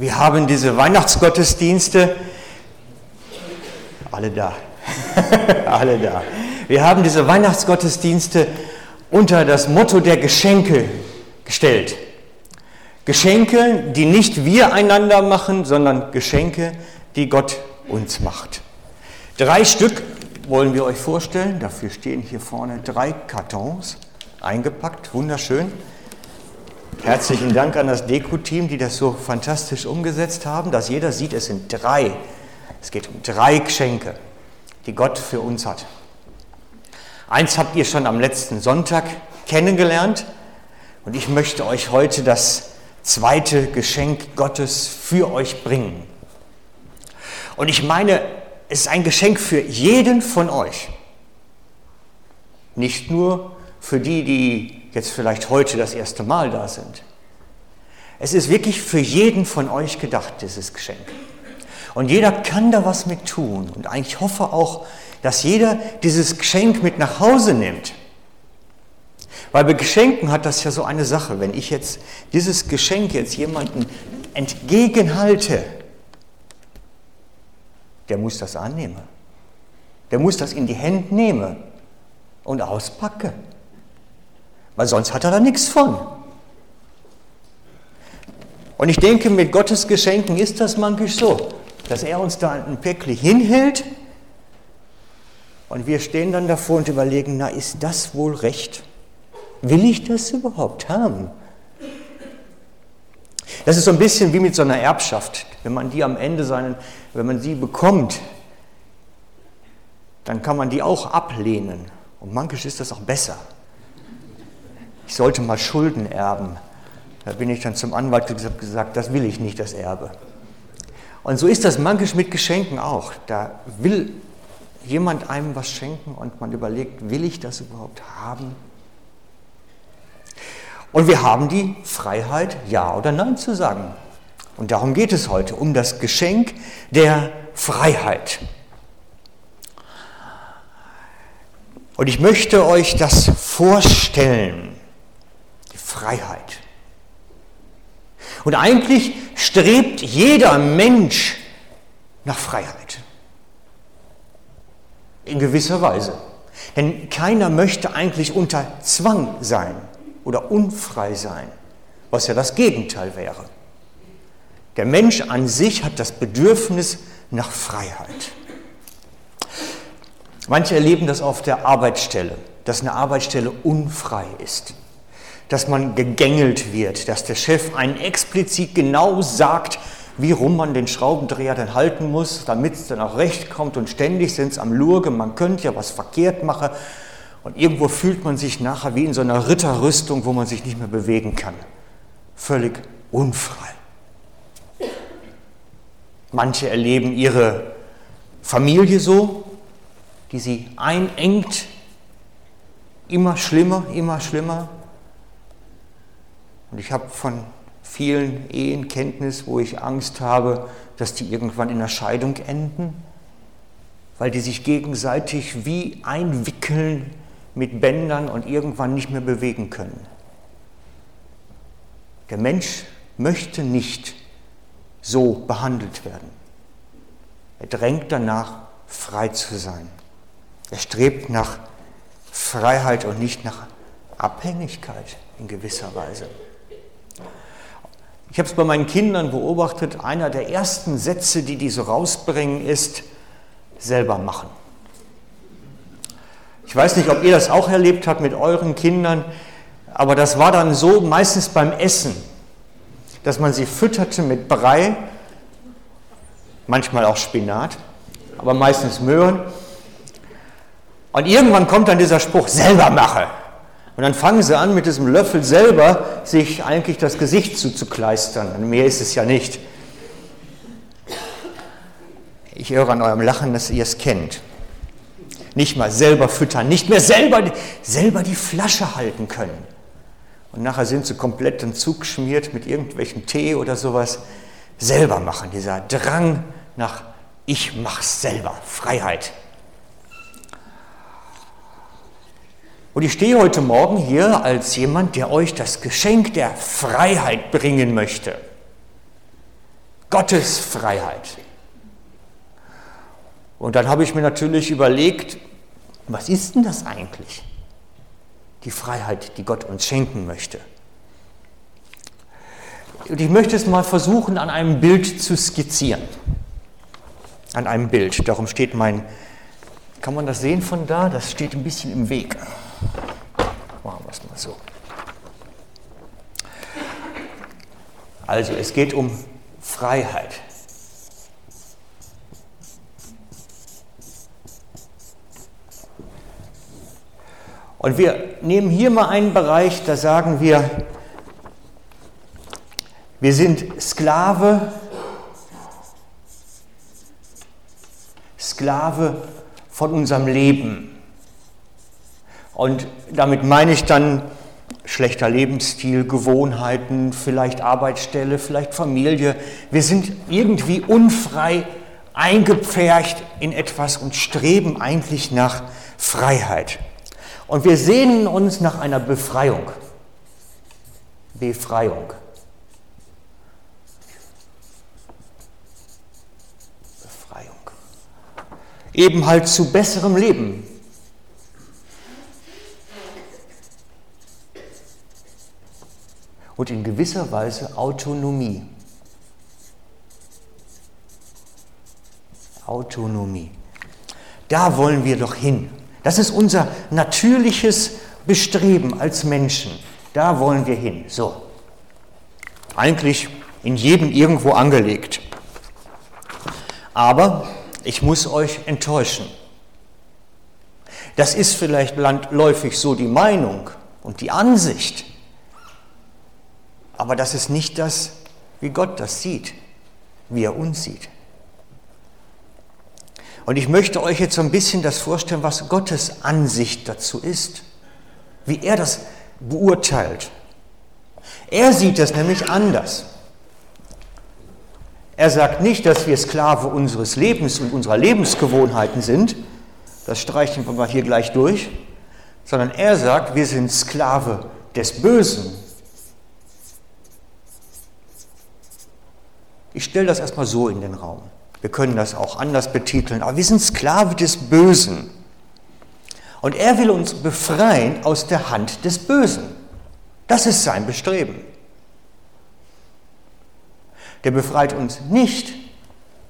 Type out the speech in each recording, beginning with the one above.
Wir haben diese Weihnachtsgottesdienste, alle da, alle da. Wir haben diese Weihnachtsgottesdienste unter das Motto der Geschenke gestellt. Geschenke, die nicht wir einander machen, sondern Geschenke, die Gott uns macht. Drei Stück wollen wir euch vorstellen. Dafür stehen hier vorne drei Kartons eingepackt, wunderschön. Herzlichen Dank an das Deko-Team, die das so fantastisch umgesetzt haben, dass jeder sieht, es sind drei. Es geht um drei Geschenke, die Gott für uns hat. Eins habt ihr schon am letzten Sonntag kennengelernt und ich möchte euch heute das zweite Geschenk Gottes für euch bringen. Und ich meine, es ist ein Geschenk für jeden von euch. Nicht nur für die, die jetzt vielleicht heute das erste Mal da sind. Es ist wirklich für jeden von euch gedacht, dieses Geschenk. Und jeder kann da was mit tun. Und ich hoffe auch, dass jeder dieses Geschenk mit nach Hause nimmt. Weil bei Geschenken hat das ja so eine Sache. Wenn ich jetzt dieses Geschenk jetzt jemandem entgegenhalte, der muss das annehmen. Der muss das in die Hände nehmen und auspacken. Weil sonst hat er da nichts von. Und ich denke, mit Gottes Geschenken ist das manchmal so, dass er uns da ein Päckchen hinhält und wir stehen dann davor und überlegen, na, ist das wohl recht? Will ich das überhaupt haben? Das ist so ein bisschen wie mit so einer Erbschaft. Wenn man die am Ende seinen, wenn man sie bekommt, dann kann man die auch ablehnen. Und manchmal ist das auch besser. Ich sollte mal Schulden erben. Da bin ich dann zum Anwalt gesagt, das will ich nicht, das Erbe. Und so ist das manchmal mit Geschenken auch. Da will jemand einem was schenken und man überlegt, will ich das überhaupt haben? Und wir haben die Freiheit, Ja oder Nein zu sagen. Und darum geht es heute, um das Geschenk der Freiheit. Und ich möchte euch das vorstellen, Freiheit. Und eigentlich strebt jeder Mensch nach Freiheit. In gewisser Weise. Denn keiner möchte eigentlich unter Zwang sein oder unfrei sein, was ja das Gegenteil wäre. Der Mensch an sich hat das Bedürfnis nach Freiheit. Manche erleben das auf der Arbeitsstelle, dass eine Arbeitsstelle unfrei ist, dass man gegängelt wird, dass der Chef einen explizit genau sagt, wie rum man den Schraubendreher denn halten muss, damit es dann auch recht kommt und ständig sind es am Lurge, man könnte ja was verkehrt machen und irgendwo fühlt man sich nachher wie in so einer Ritterrüstung, wo man sich nicht mehr bewegen kann. Völlig unfrei. Manche erleben ihre Familie so, die sie einengt, immer schlimmer, immer schlimmer. Und ich habe von vielen Ehen Kenntnis, wo ich Angst habe, dass die irgendwann in einer Scheidung enden, weil die sich gegenseitig wie einwickeln mit Bändern und irgendwann nicht mehr bewegen können. Der Mensch möchte nicht so behandelt werden. Er drängt danach, frei zu sein. Er strebt nach Freiheit und nicht nach Abhängigkeit in gewisser Weise. Ich habe es bei meinen Kindern beobachtet, einer der ersten Sätze, die die so rausbringen, ist selber machen. Ich weiß nicht, ob ihr das auch erlebt habt mit euren Kindern, aber das war dann so meistens beim Essen, dass man sie fütterte mit Brei, manchmal auch Spinat, aber meistens Möhren. Und irgendwann kommt dann dieser Spruch, selber mache. Und dann fangen sie an, mit diesem Löffel selber sich eigentlich das Gesicht zuzukleistern. Mehr ist es ja nicht. Ich höre an eurem Lachen, dass ihr es kennt nicht mal selber füttern, nicht mehr selber, selber die Flasche halten können. Und nachher sind sie komplett in Zug geschmiert mit irgendwelchem Tee oder sowas. Selber machen, dieser Drang nach ich mach's selber, Freiheit. Und ich stehe heute Morgen hier als jemand, der euch das Geschenk der Freiheit bringen möchte. Gottes Freiheit. Und dann habe ich mir natürlich überlegt, was ist denn das eigentlich? Die Freiheit, die Gott uns schenken möchte. Und ich möchte es mal versuchen, an einem Bild zu skizzieren. An einem Bild. Darum steht mein, kann man das sehen von da? Das steht ein bisschen im Weg. Machen wir es mal so. Also es geht um Freiheit. Und wir nehmen hier mal einen Bereich, da sagen wir, wir sind Sklave, Sklave von unserem Leben. Und damit meine ich dann schlechter Lebensstil, Gewohnheiten, vielleicht Arbeitsstelle, vielleicht Familie. Wir sind irgendwie unfrei eingepfercht in etwas und streben eigentlich nach Freiheit. Und wir sehnen uns nach einer Befreiung. Befreiung. Befreiung. Eben halt zu besserem Leben. Und in gewisser Weise Autonomie. Autonomie. Da wollen wir doch hin. Das ist unser natürliches Bestreben als Menschen. Da wollen wir hin. So. Eigentlich in jedem irgendwo angelegt. Aber ich muss euch enttäuschen. Das ist vielleicht landläufig so die Meinung und die Ansicht. Aber das ist nicht das, wie Gott das sieht, wie er uns sieht. Und ich möchte euch jetzt so ein bisschen das vorstellen, was Gottes Ansicht dazu ist, wie er das beurteilt. Er sieht das nämlich anders. Er sagt nicht, dass wir Sklave unseres Lebens und unserer Lebensgewohnheiten sind, das streichen wir mal hier gleich durch, sondern er sagt, wir sind Sklave des Bösen. Ich stelle das erstmal so in den Raum. Wir können das auch anders betiteln, aber wir sind Sklave des Bösen. Und er will uns befreien aus der Hand des Bösen. Das ist sein Bestreben. Der befreit uns nicht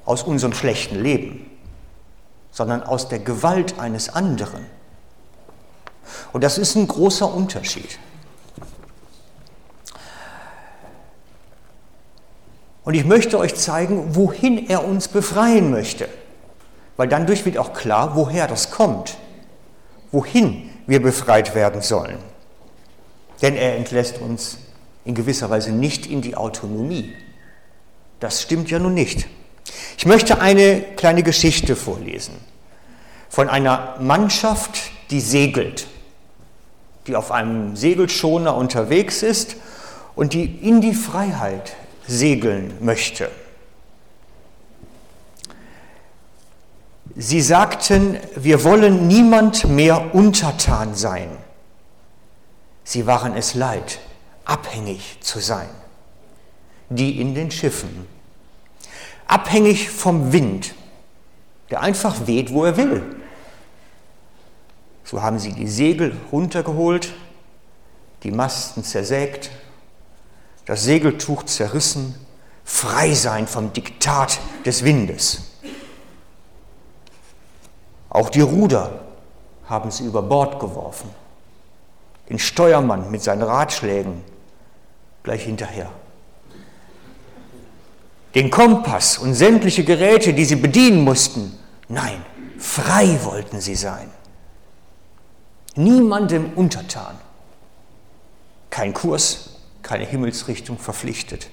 aus unserem schlechten Leben, sondern aus der Gewalt eines anderen. Und das ist ein großer Unterschied. Und ich möchte euch zeigen, wohin er uns befreien möchte. Weil dann durch wird auch klar, woher das kommt. Wohin wir befreit werden sollen. Denn er entlässt uns in gewisser Weise nicht in die Autonomie. Das stimmt ja nun nicht. Ich möchte eine kleine Geschichte vorlesen von einer Mannschaft, die segelt, die auf einem Segelschoner unterwegs ist und die in die Freiheit segeln möchte. Sie sagten, wir wollen niemand mehr untertan sein. Sie waren es leid, abhängig zu sein. Die in den Schiffen. Abhängig vom Wind, der einfach weht, wo er will. So haben sie die Segel runtergeholt, die Masten zersägt das Segeltuch zerrissen, frei sein vom Diktat des Windes. Auch die Ruder haben sie über Bord geworfen. Den Steuermann mit seinen Ratschlägen gleich hinterher. Den Kompass und sämtliche Geräte, die sie bedienen mussten, nein, frei wollten sie sein. Niemandem untertan. Kein Kurs, keine Himmelsrichtung verpflichtet,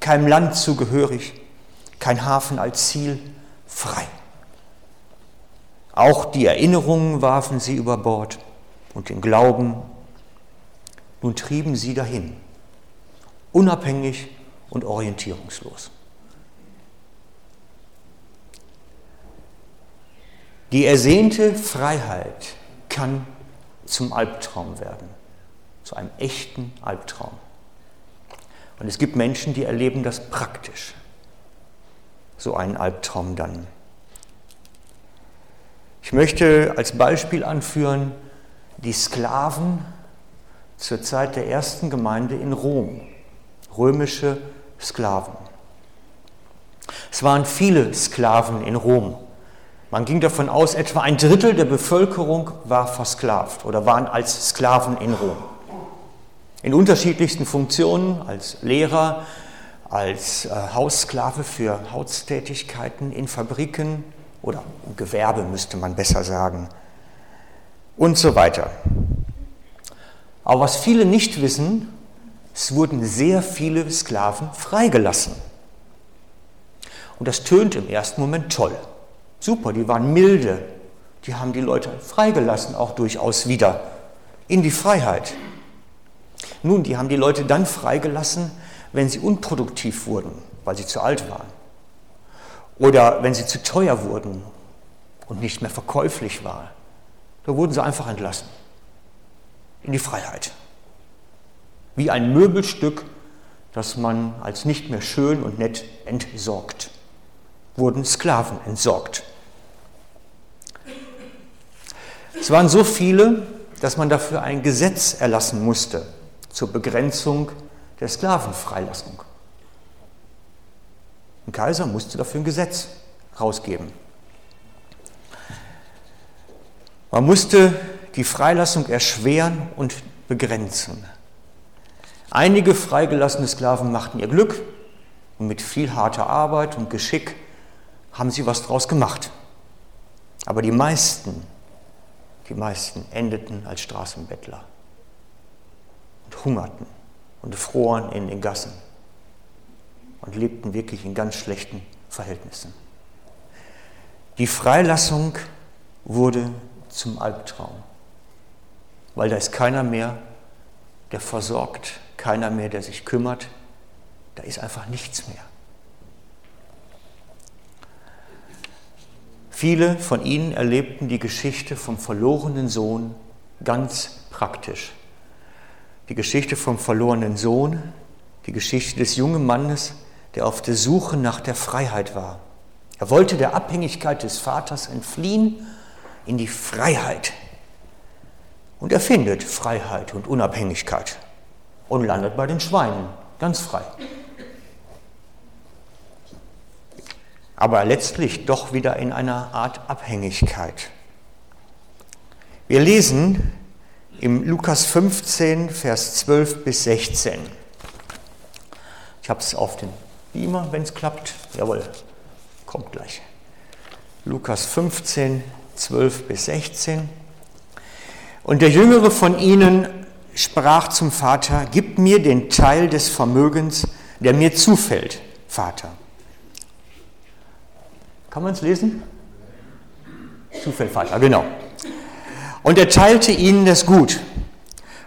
keinem Land zugehörig, kein Hafen als Ziel, frei. Auch die Erinnerungen warfen sie über Bord und den Glauben. Nun trieben sie dahin, unabhängig und orientierungslos. Die ersehnte Freiheit kann zum Albtraum werden, zu einem echten Albtraum. Und es gibt Menschen, die erleben das praktisch. so einen Albtraum dann. Ich möchte als Beispiel anführen die Sklaven zur Zeit der ersten Gemeinde in Rom, römische Sklaven. Es waren viele Sklaven in Rom. Man ging davon aus, etwa ein Drittel der Bevölkerung war versklavt oder waren als Sklaven in Rom. In unterschiedlichsten Funktionen, als Lehrer, als äh, Haussklave für Haustätigkeiten in Fabriken oder Gewerbe müsste man besser sagen und so weiter. Aber was viele nicht wissen, es wurden sehr viele Sklaven freigelassen. Und das tönt im ersten Moment toll. Super, die waren milde. Die haben die Leute freigelassen, auch durchaus wieder in die Freiheit. Nun, die haben die Leute dann freigelassen, wenn sie unproduktiv wurden, weil sie zu alt waren. Oder wenn sie zu teuer wurden und nicht mehr verkäuflich waren. Da wurden sie einfach entlassen. In die Freiheit. Wie ein Möbelstück, das man als nicht mehr schön und nett entsorgt. Wurden Sklaven entsorgt. Es waren so viele, dass man dafür ein Gesetz erlassen musste zur Begrenzung der Sklavenfreilassung. Ein Kaiser musste dafür ein Gesetz rausgeben. Man musste die Freilassung erschweren und begrenzen. Einige freigelassene Sklaven machten ihr Glück und mit viel harter Arbeit und Geschick haben sie was draus gemacht. Aber die meisten, die meisten endeten als Straßenbettler und hungerten und froren in den Gassen und lebten wirklich in ganz schlechten Verhältnissen. Die Freilassung wurde zum Albtraum, weil da ist keiner mehr, der versorgt, keiner mehr, der sich kümmert, da ist einfach nichts mehr. Viele von ihnen erlebten die Geschichte vom verlorenen Sohn ganz praktisch die Geschichte vom verlorenen Sohn, die Geschichte des jungen Mannes, der auf der Suche nach der Freiheit war. Er wollte der Abhängigkeit des Vaters entfliehen in die Freiheit. Und er findet Freiheit und Unabhängigkeit und landet bei den Schweinen, ganz frei. Aber letztlich doch wieder in einer Art Abhängigkeit. Wir lesen im Lukas 15, Vers 12 bis 16. Ich habe es auf den Beamer, wenn es klappt. Jawohl, kommt gleich. Lukas 15, 12 bis 16. Und der Jüngere von ihnen sprach zum Vater, gib mir den Teil des Vermögens, der mir zufällt, Vater. Kann man es lesen? Zufällt, Vater, genau. Und er teilte ihnen das Gut.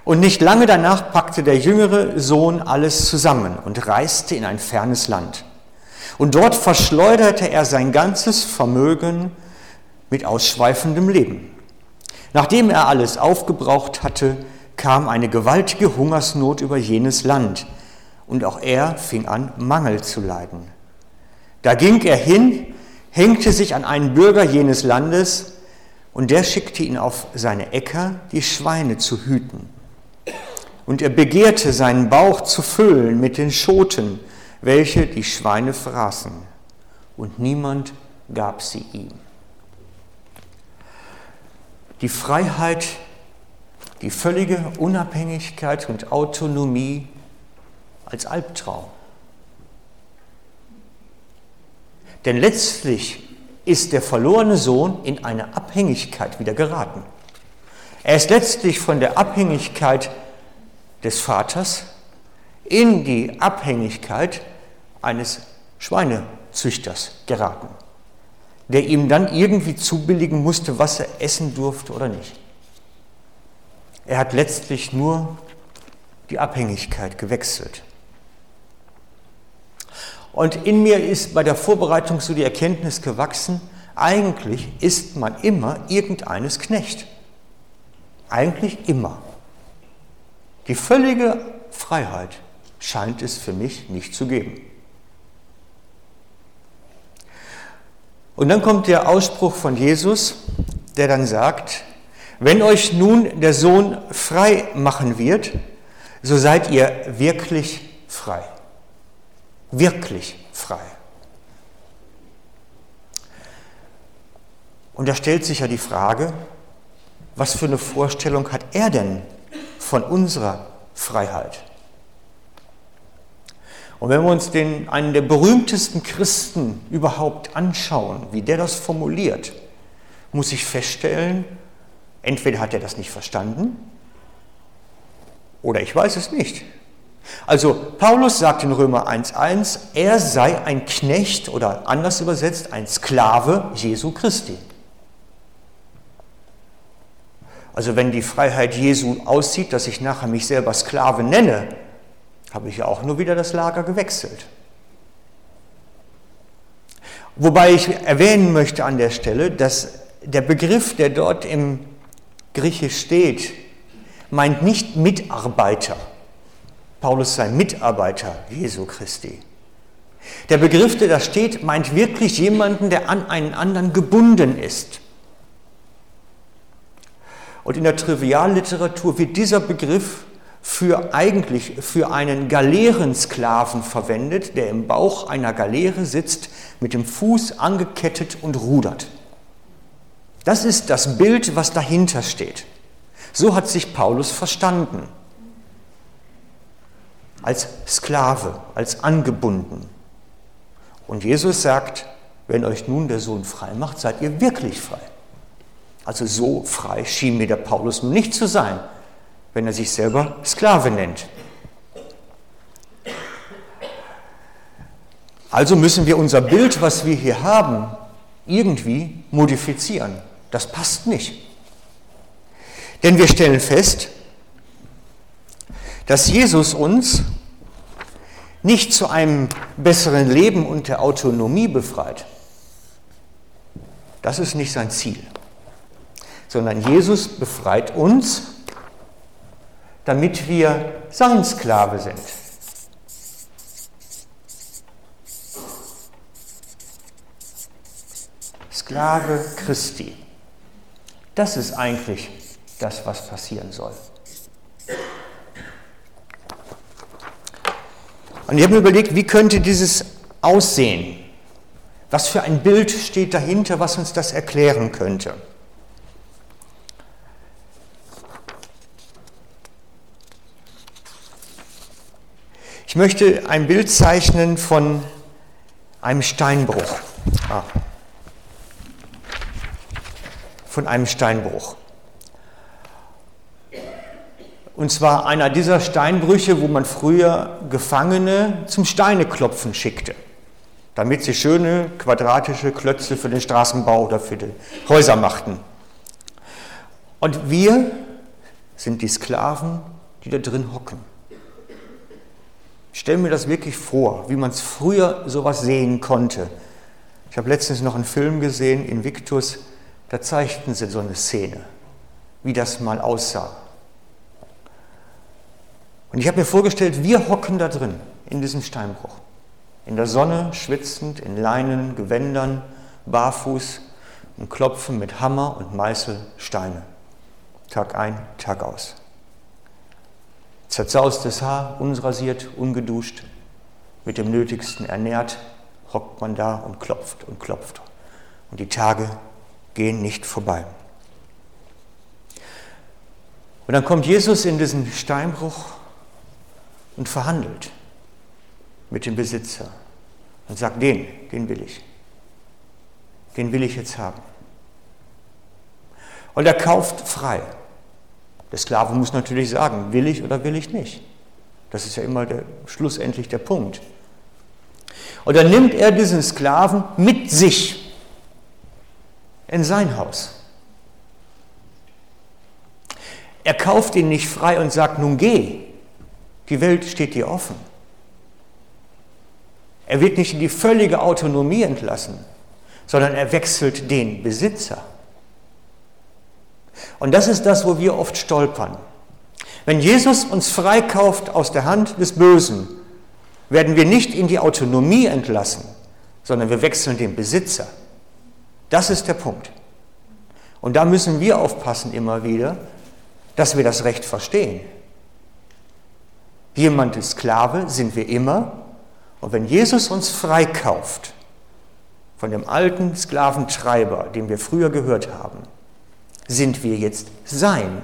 Und nicht lange danach packte der jüngere Sohn alles zusammen und reiste in ein fernes Land. Und dort verschleuderte er sein ganzes Vermögen mit ausschweifendem Leben. Nachdem er alles aufgebraucht hatte, kam eine gewaltige Hungersnot über jenes Land, und auch er fing an, Mangel zu leiden. Da ging er hin, hängte sich an einen Bürger jenes Landes, und der schickte ihn auf seine Äcker, die Schweine zu hüten. Und er begehrte seinen Bauch zu füllen mit den Schoten, welche die Schweine fraßen. Und niemand gab sie ihm. Die Freiheit, die völlige Unabhängigkeit und Autonomie als Albtraum. Denn letztlich ist der verlorene Sohn in eine Abhängigkeit wieder geraten. Er ist letztlich von der Abhängigkeit des Vaters in die Abhängigkeit eines Schweinezüchters geraten, der ihm dann irgendwie zubilligen musste, was er essen durfte oder nicht. Er hat letztlich nur die Abhängigkeit gewechselt. Und in mir ist bei der Vorbereitung so die Erkenntnis gewachsen, eigentlich ist man immer irgendeines Knecht. Eigentlich immer. Die völlige Freiheit scheint es für mich nicht zu geben. Und dann kommt der Ausspruch von Jesus, der dann sagt, wenn euch nun der Sohn frei machen wird, so seid ihr wirklich frei. Wirklich frei. Und da stellt sich ja die Frage, was für eine Vorstellung hat er denn von unserer Freiheit? Und wenn wir uns den, einen der berühmtesten Christen überhaupt anschauen, wie der das formuliert, muss ich feststellen, entweder hat er das nicht verstanden oder ich weiß es nicht. Also Paulus sagt in Römer 1.1, er sei ein Knecht oder anders übersetzt ein Sklave Jesu Christi. Also wenn die Freiheit Jesu aussieht, dass ich nachher mich selber Sklave nenne, habe ich ja auch nur wieder das Lager gewechselt. Wobei ich erwähnen möchte an der Stelle, dass der Begriff, der dort im Griechisch steht, meint nicht Mitarbeiter. Paulus sei Mitarbeiter Jesu Christi. Der Begriff, der da steht, meint wirklich jemanden, der an einen anderen gebunden ist. Und in der Trivialliteratur wird dieser Begriff für eigentlich für einen Galeerensklaven verwendet, der im Bauch einer Galeere sitzt, mit dem Fuß angekettet und rudert. Das ist das Bild, was dahinter steht. So hat sich Paulus verstanden. Als Sklave, als angebunden. Und Jesus sagt, wenn euch nun der Sohn frei macht, seid ihr wirklich frei. Also so frei schien mir der Paulus nun nicht zu sein, wenn er sich selber Sklave nennt. Also müssen wir unser Bild, was wir hier haben, irgendwie modifizieren. Das passt nicht. Denn wir stellen fest, dass Jesus uns nicht zu einem besseren Leben und der Autonomie befreit. Das ist nicht sein Ziel, sondern Jesus befreit uns damit wir sein Sklave sind. Sklave Christi. Das ist eigentlich das, was passieren soll. Und ich habe mir überlegt, wie könnte dieses aussehen? Was für ein Bild steht dahinter, was uns das erklären könnte? Ich möchte ein Bild zeichnen von einem Steinbruch. Ah. Von einem Steinbruch. Und zwar einer dieser Steinbrüche, wo man früher Gefangene zum Steineklopfen schickte, damit sie schöne quadratische Klötze für den Straßenbau oder für die Häuser machten. Und wir sind die Sklaven, die da drin hocken. Ich stelle mir das wirklich vor, wie man es früher sowas sehen konnte. Ich habe letztens noch einen Film gesehen, Invictus, da zeigten sie so eine Szene, wie das mal aussah. Und ich habe mir vorgestellt, wir hocken da drin, in diesem Steinbruch. In der Sonne, schwitzend, in Leinen, Gewändern, barfuß und klopfen mit Hammer und Meißel Steine. Tag ein, Tag aus. Zerzaustes Haar, unrasiert, ungeduscht, mit dem Nötigsten ernährt, hockt man da und klopft und klopft. Und die Tage gehen nicht vorbei. Und dann kommt Jesus in diesen Steinbruch und verhandelt mit dem Besitzer und sagt, den, den will ich. Den will ich jetzt haben. Und er kauft frei. Der Sklave muss natürlich sagen, will ich oder will ich nicht. Das ist ja immer der, schlussendlich der Punkt. Und dann nimmt er diesen Sklaven mit sich in sein Haus. Er kauft ihn nicht frei und sagt, nun geh, die Welt steht dir offen. Er wird nicht in die völlige Autonomie entlassen, sondern er wechselt den Besitzer. Und das ist das, wo wir oft stolpern. Wenn Jesus uns freikauft aus der Hand des Bösen, werden wir nicht in die Autonomie entlassen, sondern wir wechseln den Besitzer. Das ist der Punkt. Und da müssen wir aufpassen immer wieder, dass wir das Recht verstehen. Jemand ist Sklave, sind wir immer. Und wenn Jesus uns freikauft von dem alten Sklaventreiber, dem wir früher gehört haben, sind wir jetzt sein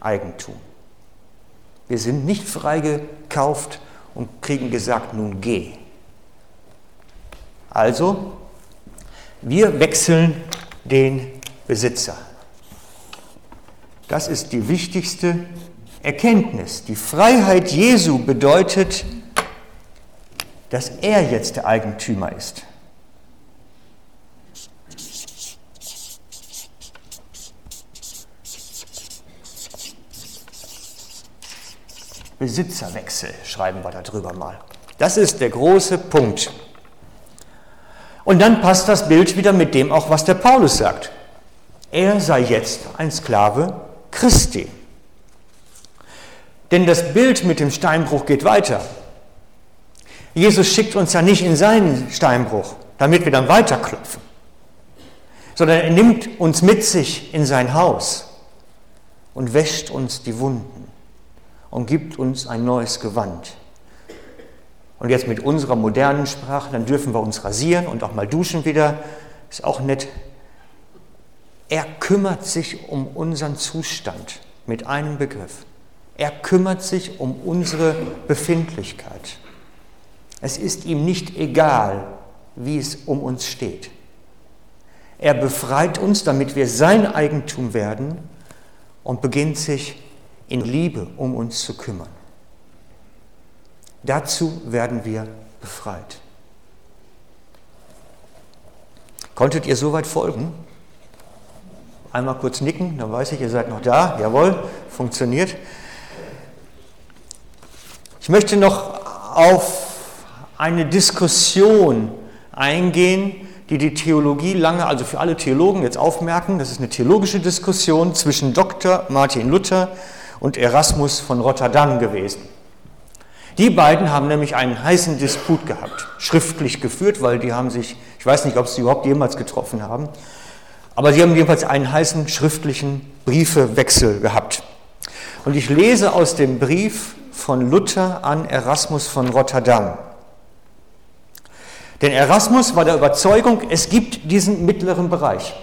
Eigentum. Wir sind nicht freigekauft und kriegen gesagt, nun geh. Also, wir wechseln den Besitzer. Das ist die wichtigste Erkenntnis. Die Freiheit Jesu bedeutet, dass er jetzt der Eigentümer ist. Besitzerwechsel schreiben wir darüber mal. Das ist der große Punkt. Und dann passt das Bild wieder mit dem auch, was der Paulus sagt. Er sei jetzt ein Sklave Christi. Denn das Bild mit dem Steinbruch geht weiter. Jesus schickt uns ja nicht in seinen Steinbruch, damit wir dann weiterklopfen, sondern er nimmt uns mit sich in sein Haus und wäscht uns die Wunden und gibt uns ein neues Gewand. Und jetzt mit unserer modernen Sprache, dann dürfen wir uns rasieren und auch mal duschen wieder, ist auch nett. Er kümmert sich um unseren Zustand mit einem Begriff. Er kümmert sich um unsere Befindlichkeit. Es ist ihm nicht egal, wie es um uns steht. Er befreit uns, damit wir sein Eigentum werden und beginnt sich in Liebe um uns zu kümmern. Dazu werden wir befreit. Konntet ihr soweit folgen? Einmal kurz nicken, dann weiß ich, ihr seid noch da. Jawohl, funktioniert. Ich möchte noch auf eine Diskussion eingehen, die die Theologie lange, also für alle Theologen jetzt aufmerken. Das ist eine theologische Diskussion zwischen Dr. Martin Luther und Erasmus von Rotterdam gewesen. Die beiden haben nämlich einen heißen Disput gehabt, schriftlich geführt, weil die haben sich, ich weiß nicht, ob sie überhaupt jemals getroffen haben, aber sie haben jedenfalls einen heißen schriftlichen Briefewechsel gehabt. Und ich lese aus dem Brief von Luther an Erasmus von Rotterdam. Denn Erasmus war der Überzeugung, es gibt diesen mittleren Bereich.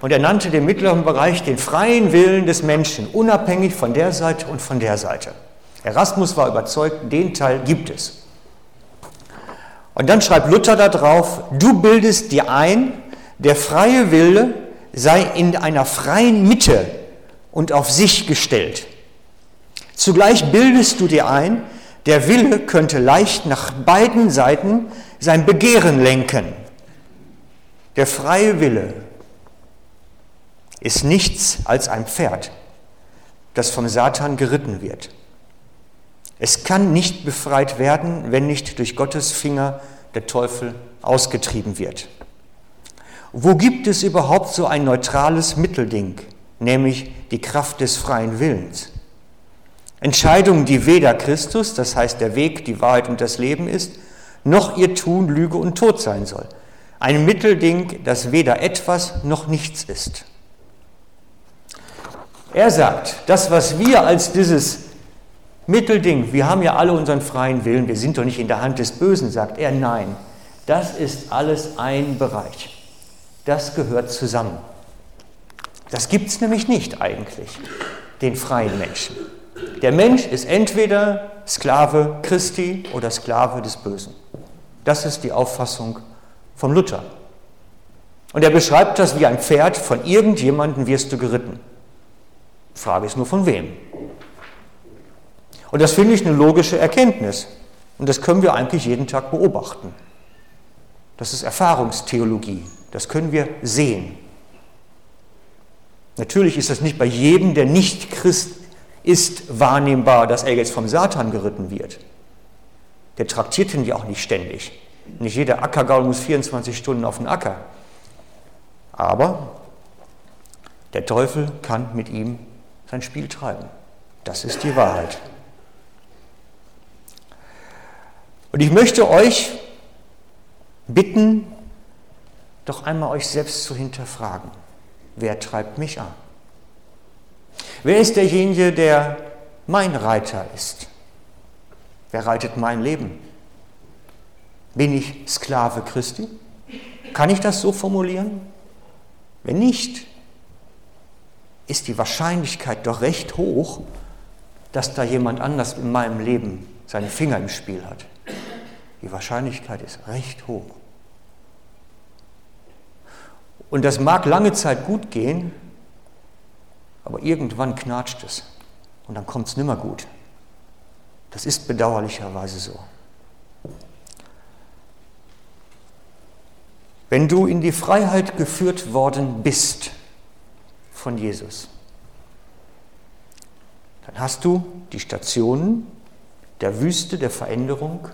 Und er nannte den mittleren Bereich den freien Willen des Menschen, unabhängig von der Seite und von der Seite. Erasmus war überzeugt, den Teil gibt es. Und dann schreibt Luther da drauf, du bildest dir ein, der freie Wille sei in einer freien Mitte und auf sich gestellt. Zugleich bildest du dir ein, der Wille könnte leicht nach beiden Seiten sein Begehren lenken. Der freie Wille ist nichts als ein Pferd, das vom Satan geritten wird. Es kann nicht befreit werden, wenn nicht durch Gottes Finger der Teufel ausgetrieben wird. Wo gibt es überhaupt so ein neutrales Mittelding, nämlich die Kraft des freien Willens? Entscheidungen, die weder Christus, das heißt der Weg, die Wahrheit und das Leben ist, noch ihr Tun Lüge und Tod sein soll. Ein Mittelding, das weder etwas noch nichts ist. Er sagt, das, was wir als dieses Mittelding, wir haben ja alle unseren freien Willen, wir sind doch nicht in der Hand des Bösen, sagt er, nein, das ist alles ein Bereich. Das gehört zusammen. Das gibt es nämlich nicht eigentlich, den freien Menschen. Der Mensch ist entweder Sklave Christi oder Sklave des Bösen. Das ist die Auffassung von Luther. Und er beschreibt das wie ein Pferd, von irgendjemandem wirst du geritten. Frage ist nur von wem. Und das finde ich eine logische Erkenntnis. Und das können wir eigentlich jeden Tag beobachten. Das ist Erfahrungstheologie. Das können wir sehen. Natürlich ist das nicht bei jedem, der nicht Christ ist, wahrnehmbar, dass er jetzt vom Satan geritten wird. Der traktiert ihn ja auch nicht ständig. Nicht jeder Ackergaul muss 24 Stunden auf den Acker. Aber der Teufel kann mit ihm sein Spiel treiben. Das ist die Wahrheit. Und ich möchte euch bitten, doch einmal euch selbst zu hinterfragen. Wer treibt mich an? Wer ist derjenige, der mein Reiter ist? Wer reitet mein Leben? Bin ich Sklave Christi? Kann ich das so formulieren? Wenn nicht, ist die Wahrscheinlichkeit doch recht hoch, dass da jemand anders in meinem Leben seine Finger im Spiel hat. Die Wahrscheinlichkeit ist recht hoch. Und das mag lange Zeit gut gehen, aber irgendwann knatscht es und dann kommt es nimmer gut. Das ist bedauerlicherweise so. Wenn du in die Freiheit geführt worden bist von Jesus, dann hast du die Stationen der Wüste der Veränderung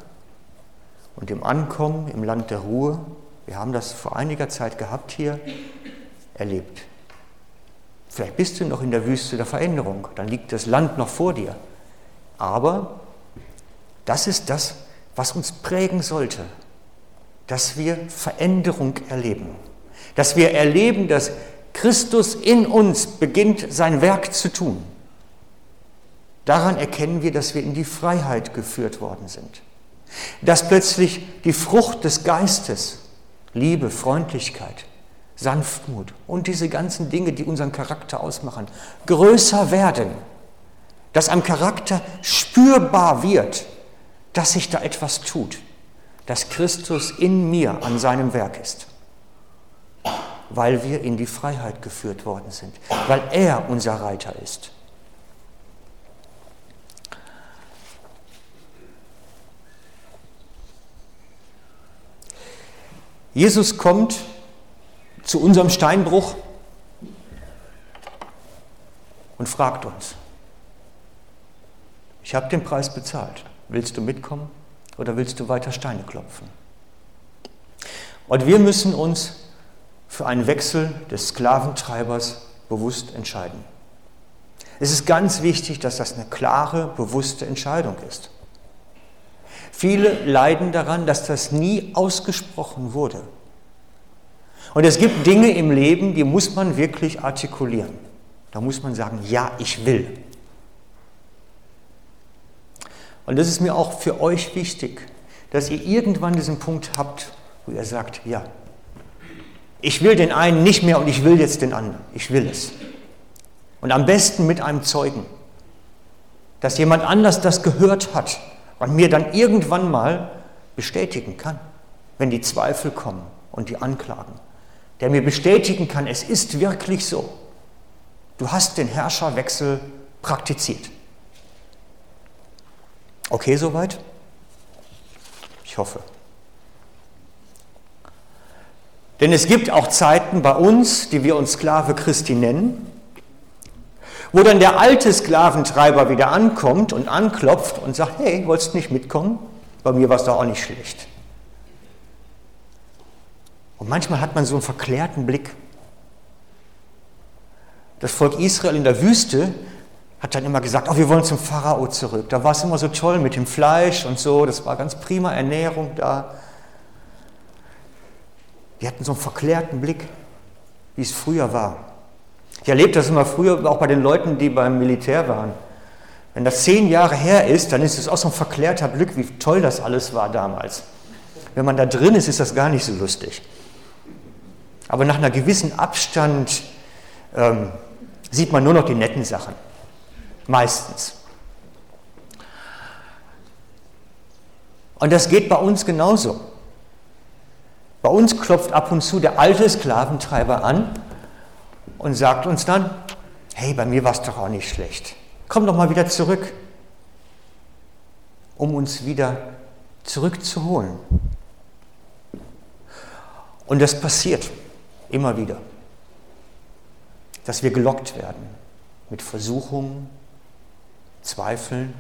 und dem Ankommen im Land der Ruhe, wir haben das vor einiger Zeit gehabt hier, erlebt. Vielleicht bist du noch in der Wüste der Veränderung, dann liegt das Land noch vor dir. Aber das ist das, was uns prägen sollte, dass wir Veränderung erleben, dass wir erleben, dass Christus in uns beginnt sein Werk zu tun. Daran erkennen wir, dass wir in die Freiheit geführt worden sind. Dass plötzlich die Frucht des Geistes, Liebe, Freundlichkeit, Sanftmut und diese ganzen Dinge, die unseren Charakter ausmachen, größer werden, dass am Charakter spürbar wird, dass sich da etwas tut, dass Christus in mir an seinem Werk ist, weil wir in die Freiheit geführt worden sind, weil er unser Reiter ist. Jesus kommt zu unserem Steinbruch und fragt uns, ich habe den Preis bezahlt, willst du mitkommen oder willst du weiter Steine klopfen? Und wir müssen uns für einen Wechsel des Sklaventreibers bewusst entscheiden. Es ist ganz wichtig, dass das eine klare, bewusste Entscheidung ist. Viele leiden daran, dass das nie ausgesprochen wurde. Und es gibt Dinge im Leben, die muss man wirklich artikulieren. Da muss man sagen, ja, ich will. Und das ist mir auch für euch wichtig, dass ihr irgendwann diesen Punkt habt, wo ihr sagt, ja, ich will den einen nicht mehr und ich will jetzt den anderen. Ich will es. Und am besten mit einem Zeugen, dass jemand anders das gehört hat und mir dann irgendwann mal bestätigen kann, wenn die Zweifel kommen und die Anklagen der mir bestätigen kann, es ist wirklich so. Du hast den Herrscherwechsel praktiziert. Okay soweit? Ich hoffe. Denn es gibt auch Zeiten bei uns, die wir uns Sklave Christi nennen, wo dann der alte Sklaventreiber wieder ankommt und anklopft und sagt, hey, wolltest nicht mitkommen? Bei mir war es doch auch nicht schlecht. Und manchmal hat man so einen verklärten Blick. Das Volk Israel in der Wüste hat dann immer gesagt, oh, wir wollen zum Pharao zurück. Da war es immer so toll mit dem Fleisch und so, das war ganz prima Ernährung da. Die hatten so einen verklärten Blick, wie es früher war. Ich erlebe das immer früher auch bei den Leuten, die beim Militär waren. Wenn das zehn Jahre her ist, dann ist es auch so ein verklärter Blick, wie toll das alles war damals. Wenn man da drin ist, ist das gar nicht so lustig. Aber nach einer gewissen Abstand ähm, sieht man nur noch die netten Sachen. Meistens. Und das geht bei uns genauso. Bei uns klopft ab und zu der alte Sklaventreiber an und sagt uns dann, hey, bei mir war es doch auch nicht schlecht. Komm doch mal wieder zurück, um uns wieder zurückzuholen. Und das passiert. Immer wieder. Dass wir gelockt werden mit Versuchungen, Zweifeln,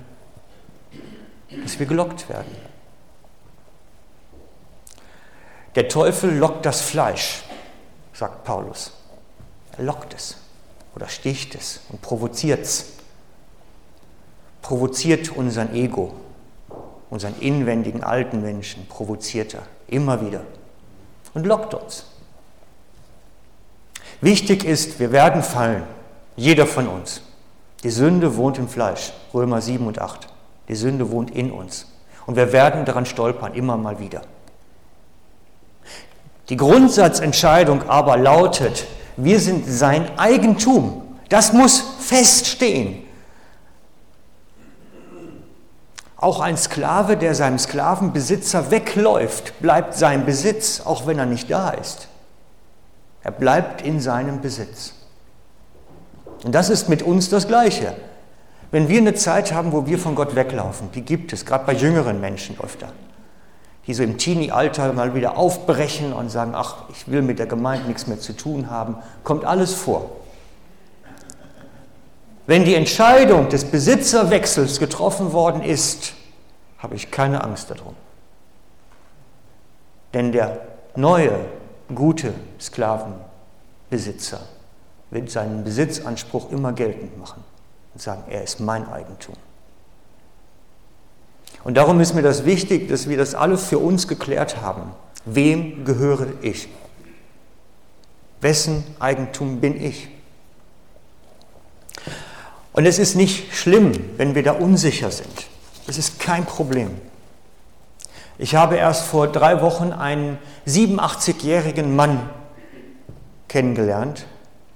dass wir gelockt werden. Der Teufel lockt das Fleisch, sagt Paulus. Er lockt es oder sticht es und provoziert es. Provoziert unseren Ego, unseren inwendigen alten Menschen, provoziert er immer wieder und lockt uns Wichtig ist, wir werden fallen, jeder von uns. Die Sünde wohnt im Fleisch, Römer 7 und 8. Die Sünde wohnt in uns. Und wir werden daran stolpern, immer mal wieder. Die Grundsatzentscheidung aber lautet, wir sind sein Eigentum. Das muss feststehen. Auch ein Sklave, der seinem Sklavenbesitzer wegläuft, bleibt sein Besitz, auch wenn er nicht da ist. Er bleibt in seinem Besitz. Und das ist mit uns das Gleiche. Wenn wir eine Zeit haben, wo wir von Gott weglaufen, die gibt es, gerade bei jüngeren Menschen öfter, die so im Teenie-Alter mal wieder aufbrechen und sagen, ach, ich will mit der Gemeinde nichts mehr zu tun haben, kommt alles vor. Wenn die Entscheidung des Besitzerwechsels getroffen worden ist, habe ich keine Angst darum. Denn der neue, gute Sklavenbesitzer wird seinen Besitzanspruch immer geltend machen und sagen, er ist mein Eigentum. Und darum ist mir das wichtig, dass wir das alle für uns geklärt haben. Wem gehöre ich? Wessen Eigentum bin ich? Und es ist nicht schlimm, wenn wir da unsicher sind. Das ist kein Problem. Ich habe erst vor drei Wochen einen 87-jährigen Mann kennengelernt,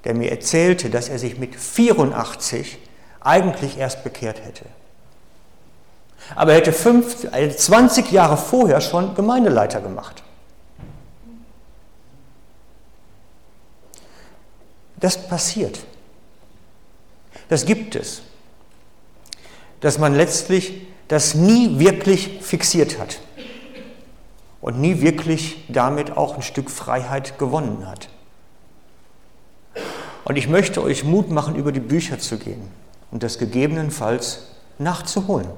der mir erzählte, dass er sich mit 84 eigentlich erst bekehrt hätte. Aber er hätte fünf, 20 also Jahre vorher schon Gemeindeleiter gemacht. Das passiert. Das gibt es. Dass man letztlich das nie wirklich fixiert hat und nie wirklich damit auch ein Stück Freiheit gewonnen hat. Und ich möchte euch Mut machen, über die Bücher zu gehen und das gegebenenfalls nachzuholen.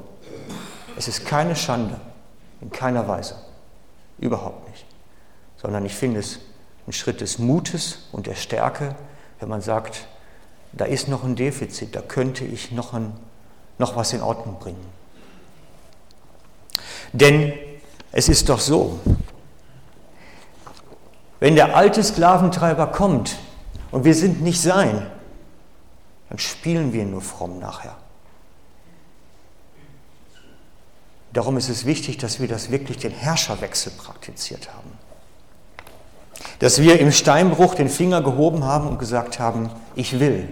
Es ist keine Schande, in keiner Weise, überhaupt nicht, sondern ich finde es ein Schritt des Mutes und der Stärke, wenn man sagt, da ist noch ein Defizit, da könnte ich noch, ein, noch was in Ordnung bringen. Denn es ist doch so, wenn der alte Sklaventreiber kommt und wir sind nicht sein, dann spielen wir nur fromm nachher. Darum ist es wichtig, dass wir das wirklich den Herrscherwechsel praktiziert haben. Dass wir im Steinbruch den Finger gehoben haben und gesagt haben, ich will.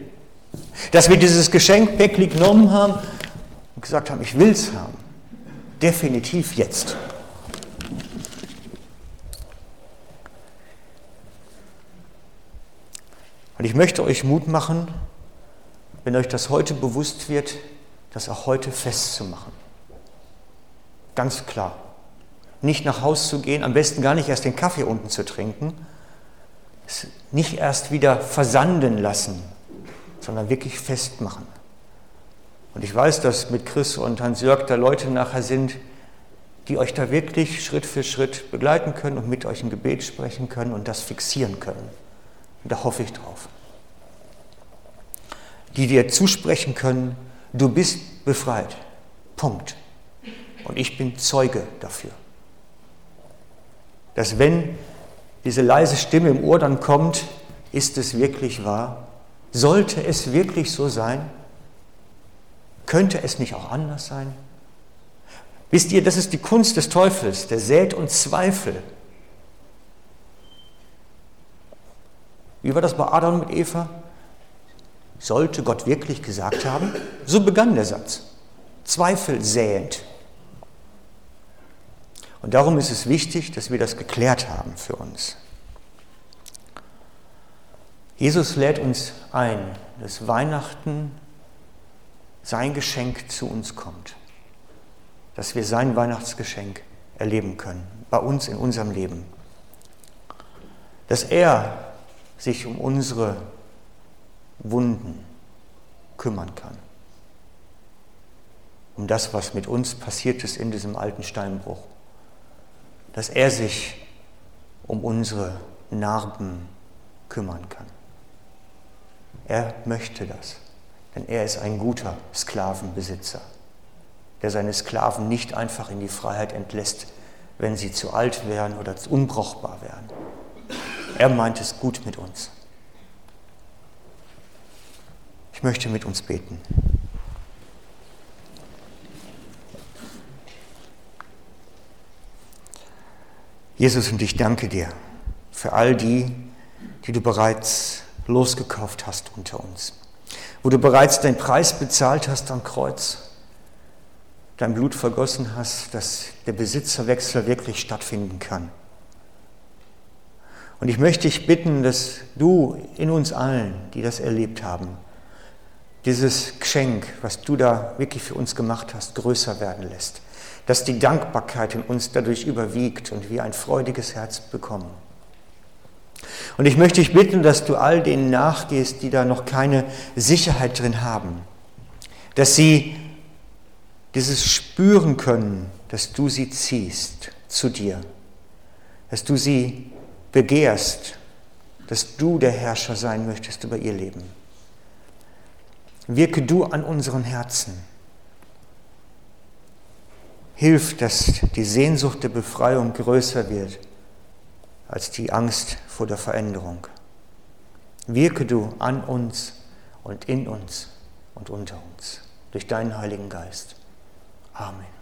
Dass wir dieses Geschenk Päckli genommen haben und gesagt haben, ich will es haben. Definitiv jetzt. Und ich möchte euch Mut machen, wenn euch das heute bewusst wird, das auch heute festzumachen. Ganz klar. Nicht nach Haus zu gehen, am besten gar nicht erst den Kaffee unten zu trinken, nicht erst wieder versanden lassen, sondern wirklich festmachen. Und ich weiß, dass mit Chris und Hans-Jörg da Leute nachher sind, die euch da wirklich Schritt für Schritt begleiten können und mit euch ein Gebet sprechen können und das fixieren können. Und da hoffe ich drauf. Die dir zusprechen können, du bist befreit. Punkt. Und ich bin Zeuge dafür. Dass wenn diese leise Stimme im Ohr dann kommt, ist es wirklich wahr? Sollte es wirklich so sein? Könnte es nicht auch anders sein? Wisst ihr, das ist die Kunst des Teufels, der sät uns Zweifel. Wie war das bei Adam mit Eva? Sollte Gott wirklich gesagt haben? So begann der Satz. Zweifel säend. Und darum ist es wichtig, dass wir das geklärt haben für uns. Jesus lädt uns ein, dass Weihnachten sein Geschenk zu uns kommt, dass wir sein Weihnachtsgeschenk erleben können, bei uns in unserem Leben, dass er sich um unsere Wunden kümmern kann, um das, was mit uns passiert ist in diesem alten Steinbruch dass er sich um unsere Narben kümmern kann. Er möchte das, denn er ist ein guter Sklavenbesitzer, der seine Sklaven nicht einfach in die Freiheit entlässt, wenn sie zu alt wären oder unbrauchbar wären. Er meint es gut mit uns. Ich möchte mit uns beten. Jesus, und ich danke dir für all die, die du bereits losgekauft hast unter uns, wo du bereits den Preis bezahlt hast am Kreuz, dein Blut vergossen hast, dass der Besitzerwechsel wirklich stattfinden kann. Und ich möchte dich bitten, dass du in uns allen, die das erlebt haben, dieses Geschenk, was du da wirklich für uns gemacht hast, größer werden lässt. Dass die Dankbarkeit in uns dadurch überwiegt und wir ein freudiges Herz bekommen. Und ich möchte dich bitten, dass du all denen nachgehst, die da noch keine Sicherheit drin haben, dass sie dieses spüren können, dass du sie ziehst zu dir, dass du sie begehrst, dass du der Herrscher sein möchtest über ihr Leben. Wirke du an unseren Herzen Hilf, dass die Sehnsucht der Befreiung größer wird als die Angst vor der Veränderung. Wirke du an uns und in uns und unter uns durch deinen Heiligen Geist. Amen.